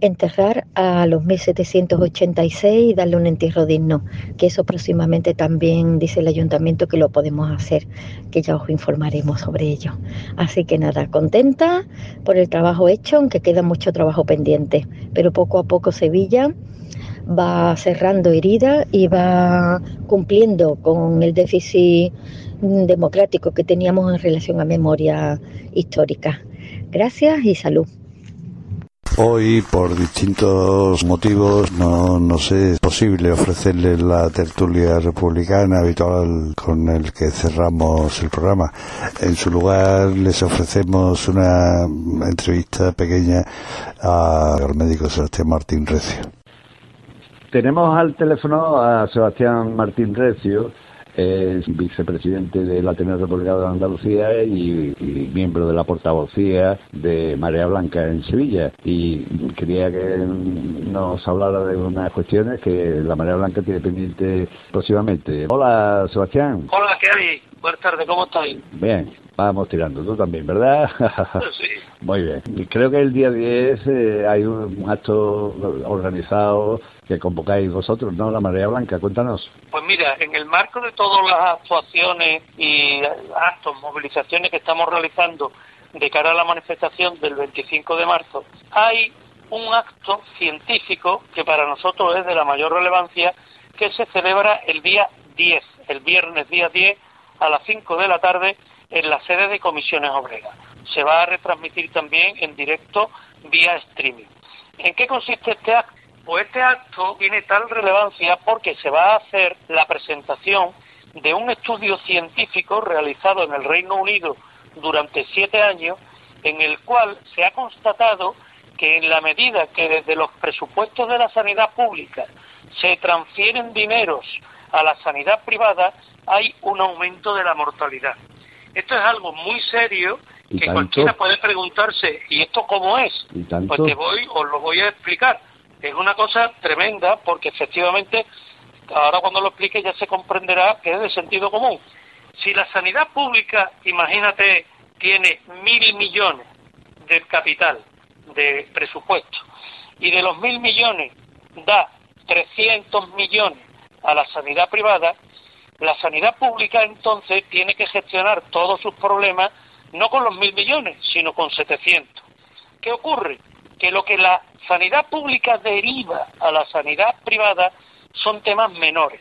enterrar a los 1786 y darle un entierro digno, que eso próximamente también dice el ayuntamiento que lo podemos hacer, que ya os informaremos sobre ello. Así que nada, contenta por el trabajo hecho, aunque queda mucho trabajo pendiente, pero poco a poco Sevilla va cerrando heridas y va cumpliendo con el déficit democrático que teníamos en relación a memoria histórica. Gracias y salud. Hoy, por distintos motivos, no, no sé, es posible ofrecerle la tertulia republicana habitual con el que cerramos el programa. En su lugar, les ofrecemos una entrevista pequeña al médico Sebastián Martín Recio. Tenemos al teléfono a Sebastián Martín Recio, es vicepresidente de la Ateneo Republicano de Andalucía y, miembro de la portavocía de Marea Blanca en Sevilla. Y quería que nos hablara de unas cuestiones que la Marea Blanca tiene pendiente próximamente. Hola, Sebastián. Hola, ¿qué hay? Buenas tardes, ¿cómo estáis? Bien, vamos tirando. Tú también, ¿verdad? sí. Muy bien. Y creo que el día 10 eh, hay un acto organizado que convocáis vosotros, ¿no? La Marea Blanca, cuéntanos. Pues mira, en el marco de todas las actuaciones y actos, movilizaciones que estamos realizando de cara a la manifestación del 25 de marzo, hay un acto científico que para nosotros es de la mayor relevancia que se celebra el día 10, el viernes día 10 a las 5 de la tarde en la sede de Comisiones Obreras. Se va a retransmitir también en directo vía streaming. ¿En qué consiste este acto? Pues este acto tiene tal relevancia porque se va a hacer la presentación de un estudio científico realizado en el Reino Unido durante siete años, en el cual se ha constatado que en la medida que desde los presupuestos de la sanidad pública se transfieren dineros a la sanidad privada, hay un aumento de la mortalidad. Esto es algo muy serio que cualquiera puede preguntarse, ¿y esto cómo es? Pues te voy, os lo voy a explicar es una cosa tremenda porque efectivamente, ahora cuando lo explique ya se comprenderá que es de sentido común. Si la sanidad pública, imagínate, tiene mil millones de capital, de presupuesto, y de los mil millones da 300 millones a la sanidad privada, la sanidad pública entonces tiene que gestionar todos sus problemas no con los mil millones, sino con 700. ¿Qué ocurre? Que lo que la sanidad pública deriva a la sanidad privada son temas menores.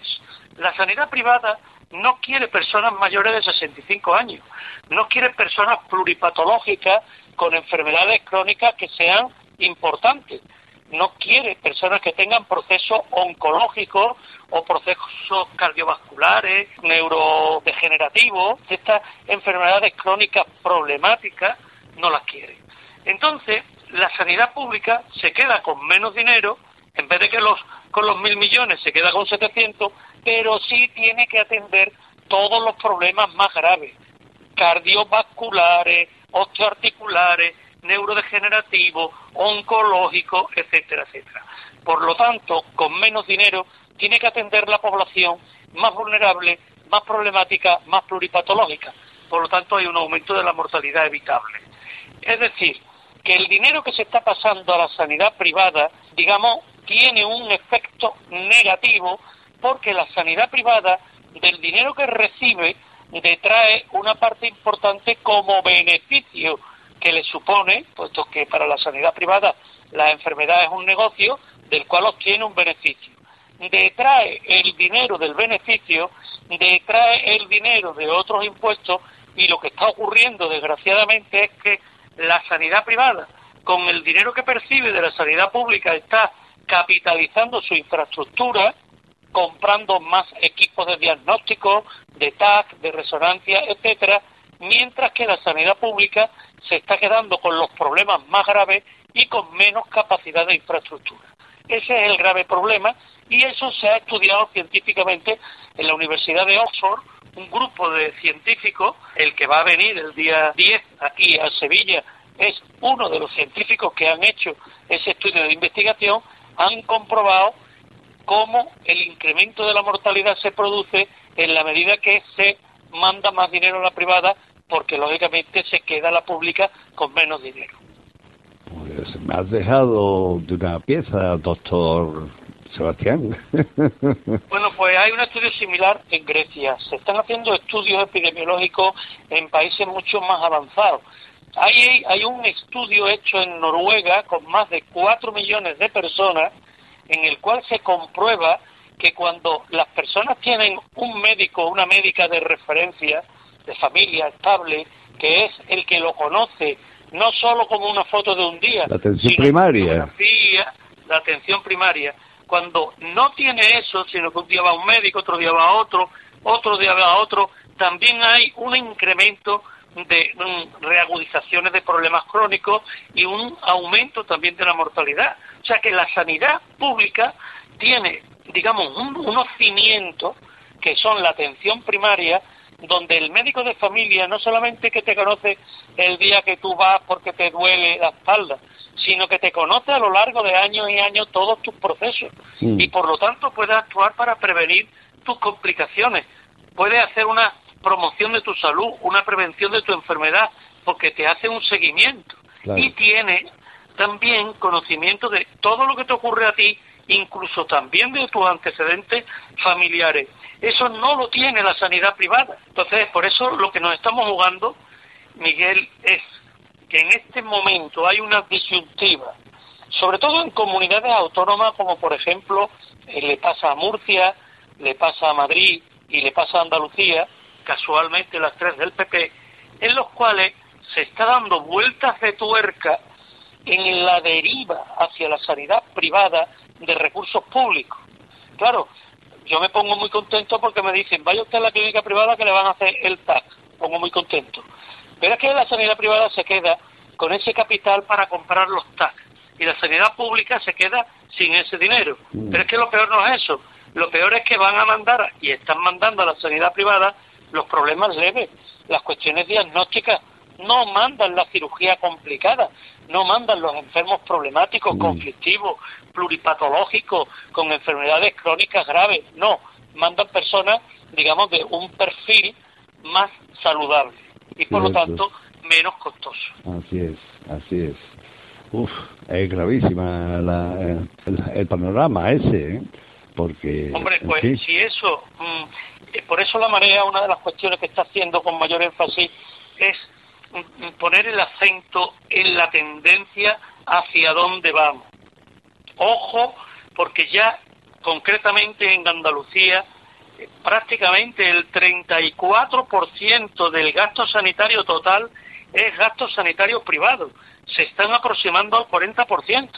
La sanidad privada no quiere personas mayores de 65 años, no quiere personas pluripatológicas con enfermedades crónicas que sean importantes, no quiere personas que tengan procesos oncológicos o procesos cardiovasculares, neurodegenerativos, estas enfermedades crónicas problemáticas no las quiere. Entonces, la sanidad pública se queda con menos dinero, en vez de que los con los mil millones se queda con 700, pero sí tiene que atender todos los problemas más graves, cardiovasculares, osteoarticulares, neurodegenerativos, oncológicos, etcétera, etcétera. Por lo tanto, con menos dinero tiene que atender la población más vulnerable, más problemática, más pluripatológica. Por lo tanto, hay un aumento de la mortalidad evitable. Es decir, que el dinero que se está pasando a la sanidad privada, digamos, tiene un efecto negativo porque la sanidad privada del dinero que recibe detrae una parte importante como beneficio que le supone, puesto que para la sanidad privada la enfermedad es un negocio del cual obtiene un beneficio. Detrae el dinero del beneficio, detrae el dinero de otros impuestos y lo que está ocurriendo desgraciadamente es que la sanidad privada, con el dinero que percibe de la sanidad pública, está capitalizando su infraestructura, comprando más equipos de diagnóstico, de TAC, de resonancia, etcétera, mientras que la sanidad pública se está quedando con los problemas más graves y con menos capacidad de infraestructura. Ese es el grave problema y eso se ha estudiado científicamente en la Universidad de Oxford un grupo de científicos, el que va a venir el día 10 aquí a Sevilla es uno de los científicos que han hecho ese estudio de investigación, han comprobado cómo el incremento de la mortalidad se produce en la medida que se manda más dinero a la privada, porque lógicamente se queda la pública con menos dinero. Pues me has dejado de una pieza, doctor Sebastián. bueno, pues hay un estudio similar en Grecia. Se están haciendo estudios epidemiológicos en países mucho más avanzados. Hay, hay un estudio hecho en Noruega con más de 4 millones de personas en el cual se comprueba que cuando las personas tienen un médico, una médica de referencia, de familia estable, que es el que lo conoce, no solo como una foto de un día, la atención primaria, la atención primaria, cuando no tiene eso, sino que un día va a un médico, otro día va a otro, otro día va a otro, también hay un incremento de mm, reagudizaciones de problemas crónicos y un aumento también de la mortalidad. O sea que la sanidad pública tiene, digamos, unos cimientos que son la atención primaria, donde el médico de familia no solamente que te conoce el día que tú vas porque te duele la espalda, sino que te conoce a lo largo de años y años todos tus procesos. Y por lo tanto puede actuar para prevenir tus complicaciones, puede hacer una promoción de tu salud, una prevención de tu enfermedad, porque te hace un seguimiento. Y tiene también conocimiento de todo lo que te ocurre a ti, incluso también de tus antecedentes familiares. Eso no lo tiene la sanidad privada. Entonces, por eso lo que nos estamos jugando, Miguel, es que en este momento hay una disyuntiva, sobre todo en comunidades autónomas como por ejemplo eh, le pasa a Murcia, le pasa a Madrid y le pasa a Andalucía, casualmente las tres del PP, en los cuales se está dando vueltas de tuerca en la deriva hacia la sanidad privada de recursos públicos. Claro, yo me pongo muy contento porque me dicen, vaya usted a la clínica privada que le van a hacer el TAC. Pongo muy contento. Pero es que la sanidad privada se queda con ese capital para comprar los TAC. Y la sanidad pública se queda sin ese dinero. Mm. Pero es que lo peor no es eso. Lo peor es que van a mandar, y están mandando a la sanidad privada, los problemas leves, las cuestiones diagnósticas. No mandan la cirugía complicada, no mandan los enfermos problemáticos, mm. conflictivos, pluripatológicos, con enfermedades crónicas graves. No, mandan personas, digamos, de un perfil más saludable y por lo tanto menos costoso. Así es, así es. Uf, es gravísima el, panorama ese, ¿eh? porque... Hombre, pues si eso, mm, eh, por eso la marea, una de las cuestiones que está haciendo con mayor énfasis es mm, poner el acento en la tendencia hacia dónde vamos. Ojo, porque ya concretamente en Andalucía prácticamente el 34% del gasto sanitario total es gasto sanitario privado. Se están aproximando al 40%.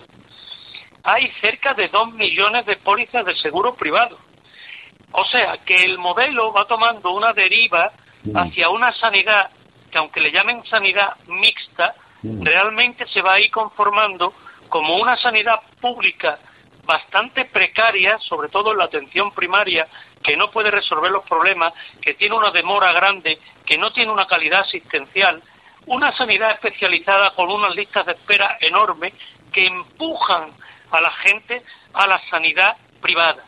Hay cerca de 2 millones de pólizas de seguro privado. O sea, que el modelo va tomando una deriva mm. hacia una sanidad que aunque le llamen sanidad mixta, mm. realmente se va a ir conformando como una sanidad pública bastante precaria, sobre todo en la atención primaria, que no puede resolver los problemas, que tiene una demora grande, que no tiene una calidad asistencial, una sanidad especializada con unas listas de espera enormes que empujan a la gente a la sanidad privada.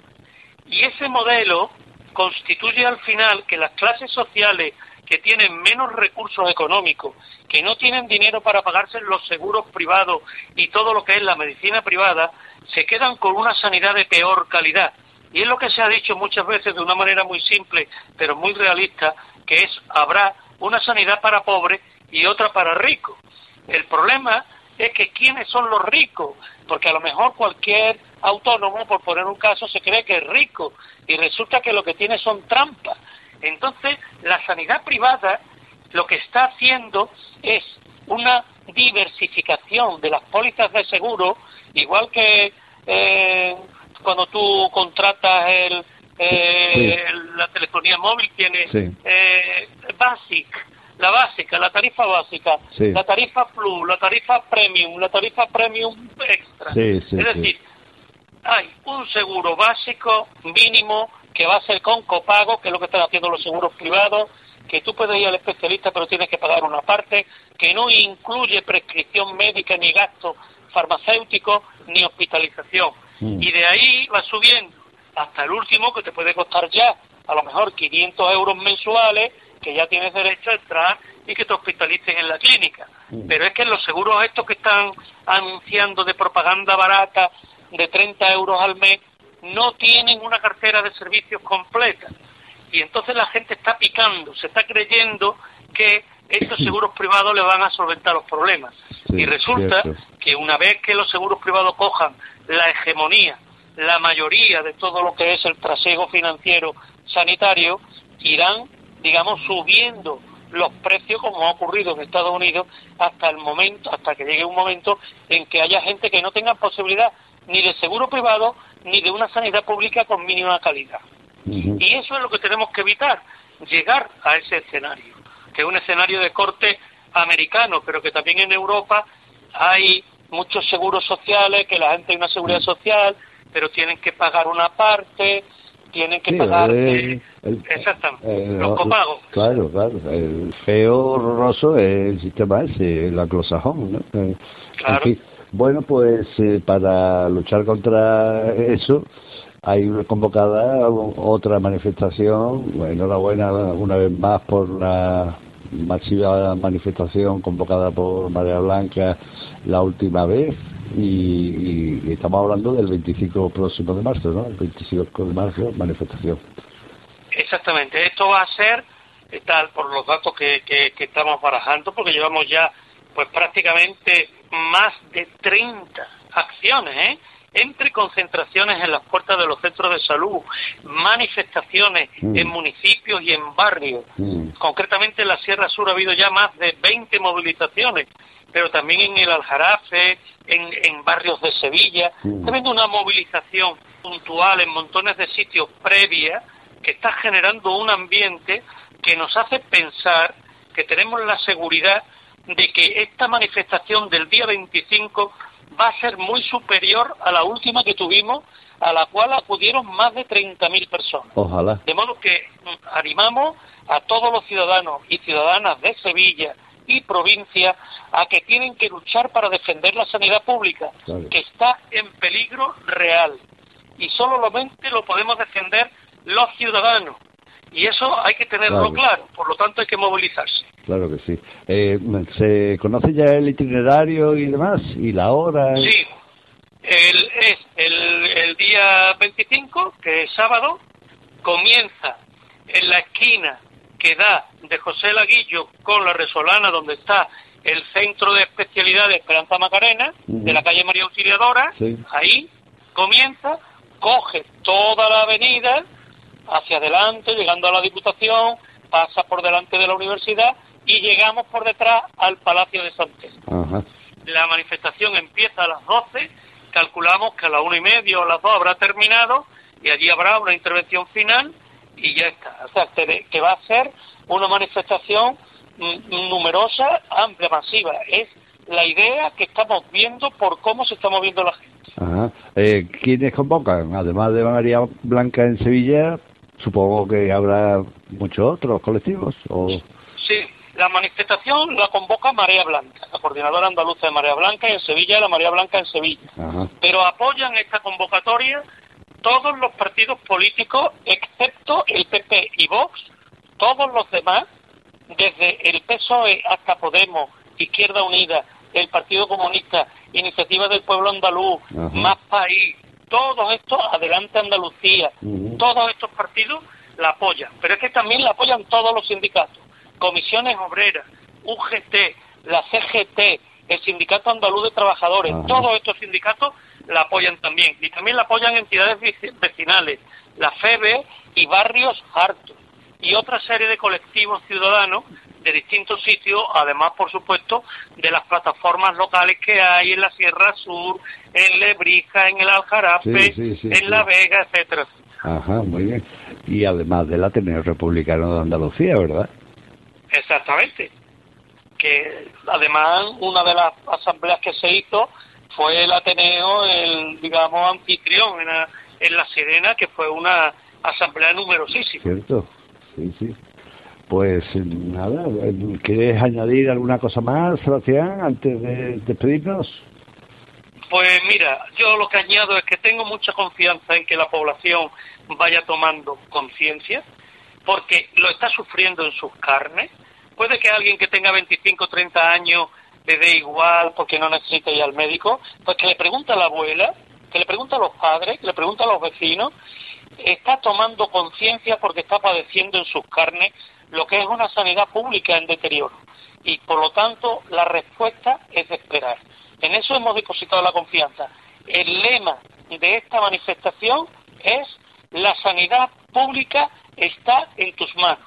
Y ese modelo constituye al final que las clases sociales que tienen menos recursos económicos, que no tienen dinero para pagarse los seguros privados y todo lo que es la medicina privada, se quedan con una sanidad de peor calidad. Y es lo que se ha dicho muchas veces de una manera muy simple, pero muy realista, que es habrá una sanidad para pobres y otra para ricos. El problema es que quiénes son los ricos, porque a lo mejor cualquier autónomo, por poner un caso, se cree que es rico y resulta que lo que tiene son trampas. Entonces, la sanidad privada lo que está haciendo es una diversificación de las pólizas de seguro, igual que eh, cuando tú contratas el, eh, la telefonía móvil tiene eh, Basic, la básica, la tarifa básica, la tarifa Plus, la tarifa Premium, la tarifa Premium Extra. es decir, hay un seguro básico mínimo que va a ser con copago, que es lo que están haciendo los seguros privados, que tú puedes ir al especialista pero tienes que pagar una parte, que no incluye prescripción médica ni gasto farmacéutico ni hospitalización. Mm. Y de ahí va subiendo hasta el último que te puede costar ya a lo mejor 500 euros mensuales, que ya tienes derecho a entrar y que te hospitalicen en la clínica. Mm. Pero es que los seguros estos que están anunciando de propaganda barata de 30 euros al mes no tienen una cartera de servicios completa. Y entonces la gente está picando, se está creyendo que estos seguros privados le van a solventar los problemas. Sí, y resulta cierto. que una vez que los seguros privados cojan la hegemonía, la mayoría de todo lo que es el trasiego financiero sanitario, irán, digamos, subiendo los precios como ha ocurrido en Estados Unidos hasta el momento, hasta que llegue un momento en que haya gente que no tenga posibilidad ni de seguro privado ni de una sanidad pública con mínima calidad. Y eso es lo que tenemos que evitar, llegar a ese escenario, que es un escenario de corte americano, pero que también en Europa hay muchos seguros sociales, que la gente tiene una seguridad social, pero tienen que pagar una parte, tienen que Sí, pagar... el- eh, el- exactamente, Eh, los copagos. Claro, claro. El feo horroroso es el sistema ese, el anglosajón, ¿no? Eh, Claro. en fin. Bueno, pues eh, para luchar contra eso hay convocada otra manifestación. Enhorabuena una vez más por la masiva manifestación convocada por María Blanca la última vez y, y estamos hablando del 25 próximo de marzo, ¿no? El 25 de marzo, manifestación. Exactamente, esto va a ser eh, tal por los datos que, que, que estamos barajando, porque llevamos ya pues prácticamente más de 30 acciones, ¿eh? entre concentraciones en las puertas de los centros de salud, manifestaciones Mm. en municipios y en barrios. Mm. Concretamente en la Sierra Sur ha habido ya más de 20 movilizaciones, pero también en el Aljarafe, en, en barrios de Sevilla. Mm. Está habiendo una movilización puntual en montones de sitios previa que está generando un ambiente que nos hace pensar que tenemos la seguridad de que esta manifestación del día 25 va a ser muy superior a la última que tuvimos, a la cual acudieron más de 30.000 personas. Ojalá. De modo que mm, animamos a todos los ciudadanos y ciudadanas de Sevilla y provincia a que tienen que luchar para defender la sanidad pública, que está en peligro real. Y solamente lo podemos defender los ciudadanos. Y eso hay que tenerlo Claro. claro, por lo tanto hay que movilizarse. Claro que sí. Eh, ¿Se conoce ya el itinerario y demás? ¿Y la hora? Sí, el, es el, el día 25, que es sábado, comienza en la esquina que da de José Laguillo con la Resolana, donde está el Centro de Especialidad de Esperanza Macarena, de la calle María Auxiliadora, Sí. ahí comienza, coge toda la avenida hacia adelante, llegando a la Diputación, pasa por delante de la universidad y llegamos por detrás al Palacio de San Telmo. Ajá. La manifestación empieza a las 12, calculamos que a las una y media o a las dos habrá terminado y allí habrá una intervención final y ya está. O sea, que va a ser una manifestación numerosa, amplia, masiva. Es la idea que estamos viendo por cómo se está moviendo la gente. Ajá. Eh, ¿Quiénes convocan? Además de María Blanca en Sevilla, supongo que habrá muchos otros colectivos. O... Sí, la manifestación la convoca Marea Blanca, la coordinadora andaluza de Marea Blanca y en Sevilla la Marea Blanca en Sevilla. Ajá. pero apoyan esta convocatoria todos los partidos políticos, excepto el PP y Vox, todos los demás, desde el PSOE hasta Podemos, Izquierda Unida, el Partido Comunista, Iniciativa del Pueblo Andaluz, Ajá. Más País, todos estos, Adelante Andalucía, todos estos partidos la apoyan, pero es que también la apoyan todos los sindicatos, comisiones obreras, UGT, la CGT, el Sindicato Andaluz de Trabajadores, todos estos sindicatos la apoyan también. Y también la apoyan entidades vecinales, la FEBE y barrios hartos. Y otra serie de colectivos ciudadanos de distintos sitios, además, por supuesto, de las plataformas locales que hay en la Sierra Sur, en Lebrija, en el Aljarafe, Sí, sí, sí, en. La Vega, etcétera. Ajá, muy bien. Y además del Ateneo Republicano de Andalucía, ¿verdad? Exactamente. Que además una de las asambleas que se hizo fue el Ateneo, el digamos anfitrión en la, en la Sirena, que fue una asamblea numerosísima. ¿Cierto? Sí, sí. Pues nada, ¿quieres añadir alguna cosa más, Sebastián, antes de despedirnos? Pues mira, yo lo que añado es que tengo mucha confianza en que la población vaya tomando conciencia, porque lo está sufriendo en sus carnes. Puede que alguien que tenga 25 o 30 años le dé igual porque no necesita ir al médico, pues que le pregunte a la abuela, que le pregunte a los padres, que le pregunte a los vecinos, está tomando conciencia porque está padeciendo en sus carnes lo que es una sanidad pública en deterioro. Y por lo tanto, la respuesta es esperar. En eso hemos depositado la confianza. El lema de esta manifestación es la sanidad pública está en tus manos.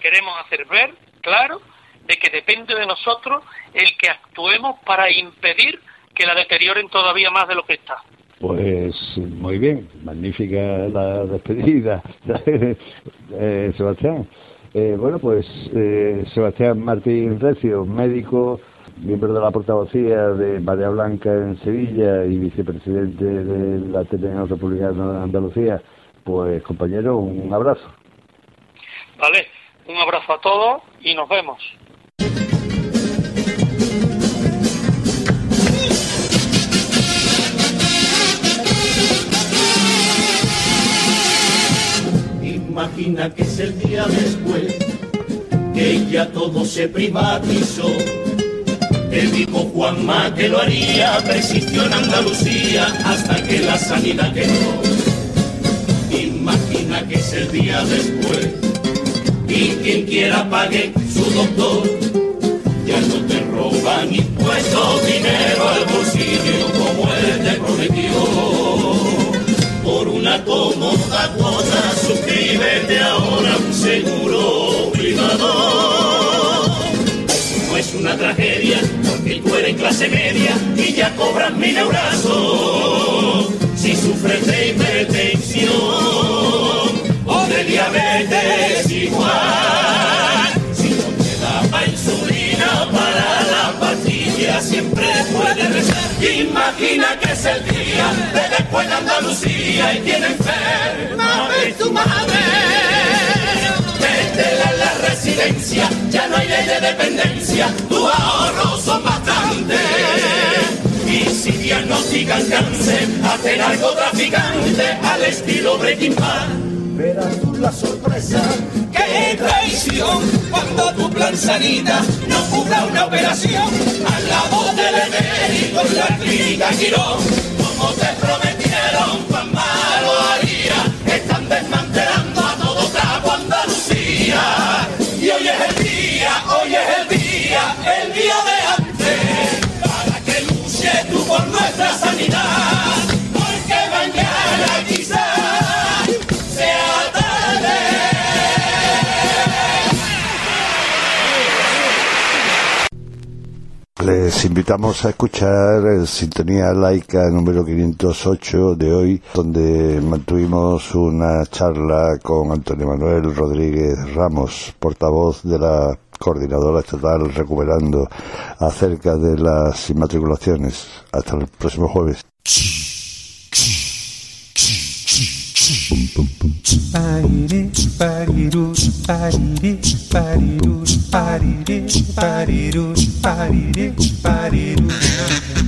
Queremos hacer ver, claro, de que depende de nosotros el que actuemos para impedir que la deterioren todavía más de lo que está. Pues muy bien, magnífica la despedida, eh, Sebastián. Eh, bueno, pues eh, Sebastián Martín Recio, médico, miembro de la portavocía de María Blanca en Sevilla y vicepresidente de la Ateneo Republicana de Andalucía, pues compañero, un abrazo. Vale, un abrazo a todos y nos vemos. Imagina que es el día después que ya todo se privatizó. El dijo Juanma que lo haría, persistió en Andalucía hasta que la sanidad quedó. Imagina que es el día después y quien quiera pague su doctor. Ya no te roban impuestos, dinero al bolsillo como él te prometió por una cómoda suscríbete ahora a un seguro privado. No es una tragedia, porque tú eres clase media y ya cobras mi neurazo. Si sufres de hipertensión o de diabetes igual, pastilla, siempre puedes rezar. Imagina que es el día de después de Andalucía y tiene enferma de tu madre. Métela en la residencia, ya no hay ley de dependencia, tus ahorros son bastantes. Y si diagnostican cáncer, hacer algo traficante al estilo Breaking Bad. Verás tú la sorpresa ¡Qué traición! Cuando tu plan sanita no cubra una operación al lado del emérito en la clínica Girón. Como te prometieron, Juan Malo haría. Están desmantelando a todo trapo Andalucía. Y hoy es el día, hoy es el día, el día de antes. Para que luche tú por nuestra sanidad. Les invitamos a escuchar el Sintonía Laica número 508 de hoy, donde mantuvimos una charla con Antonio Manuel Rodríguez Ramos, portavoz de la Coordinadora Estatal Recuperando, acerca de las inmatriculaciones. Hasta el próximo jueves. Parire, pariru, parire, pariru, parire, pariru, parire, pariru.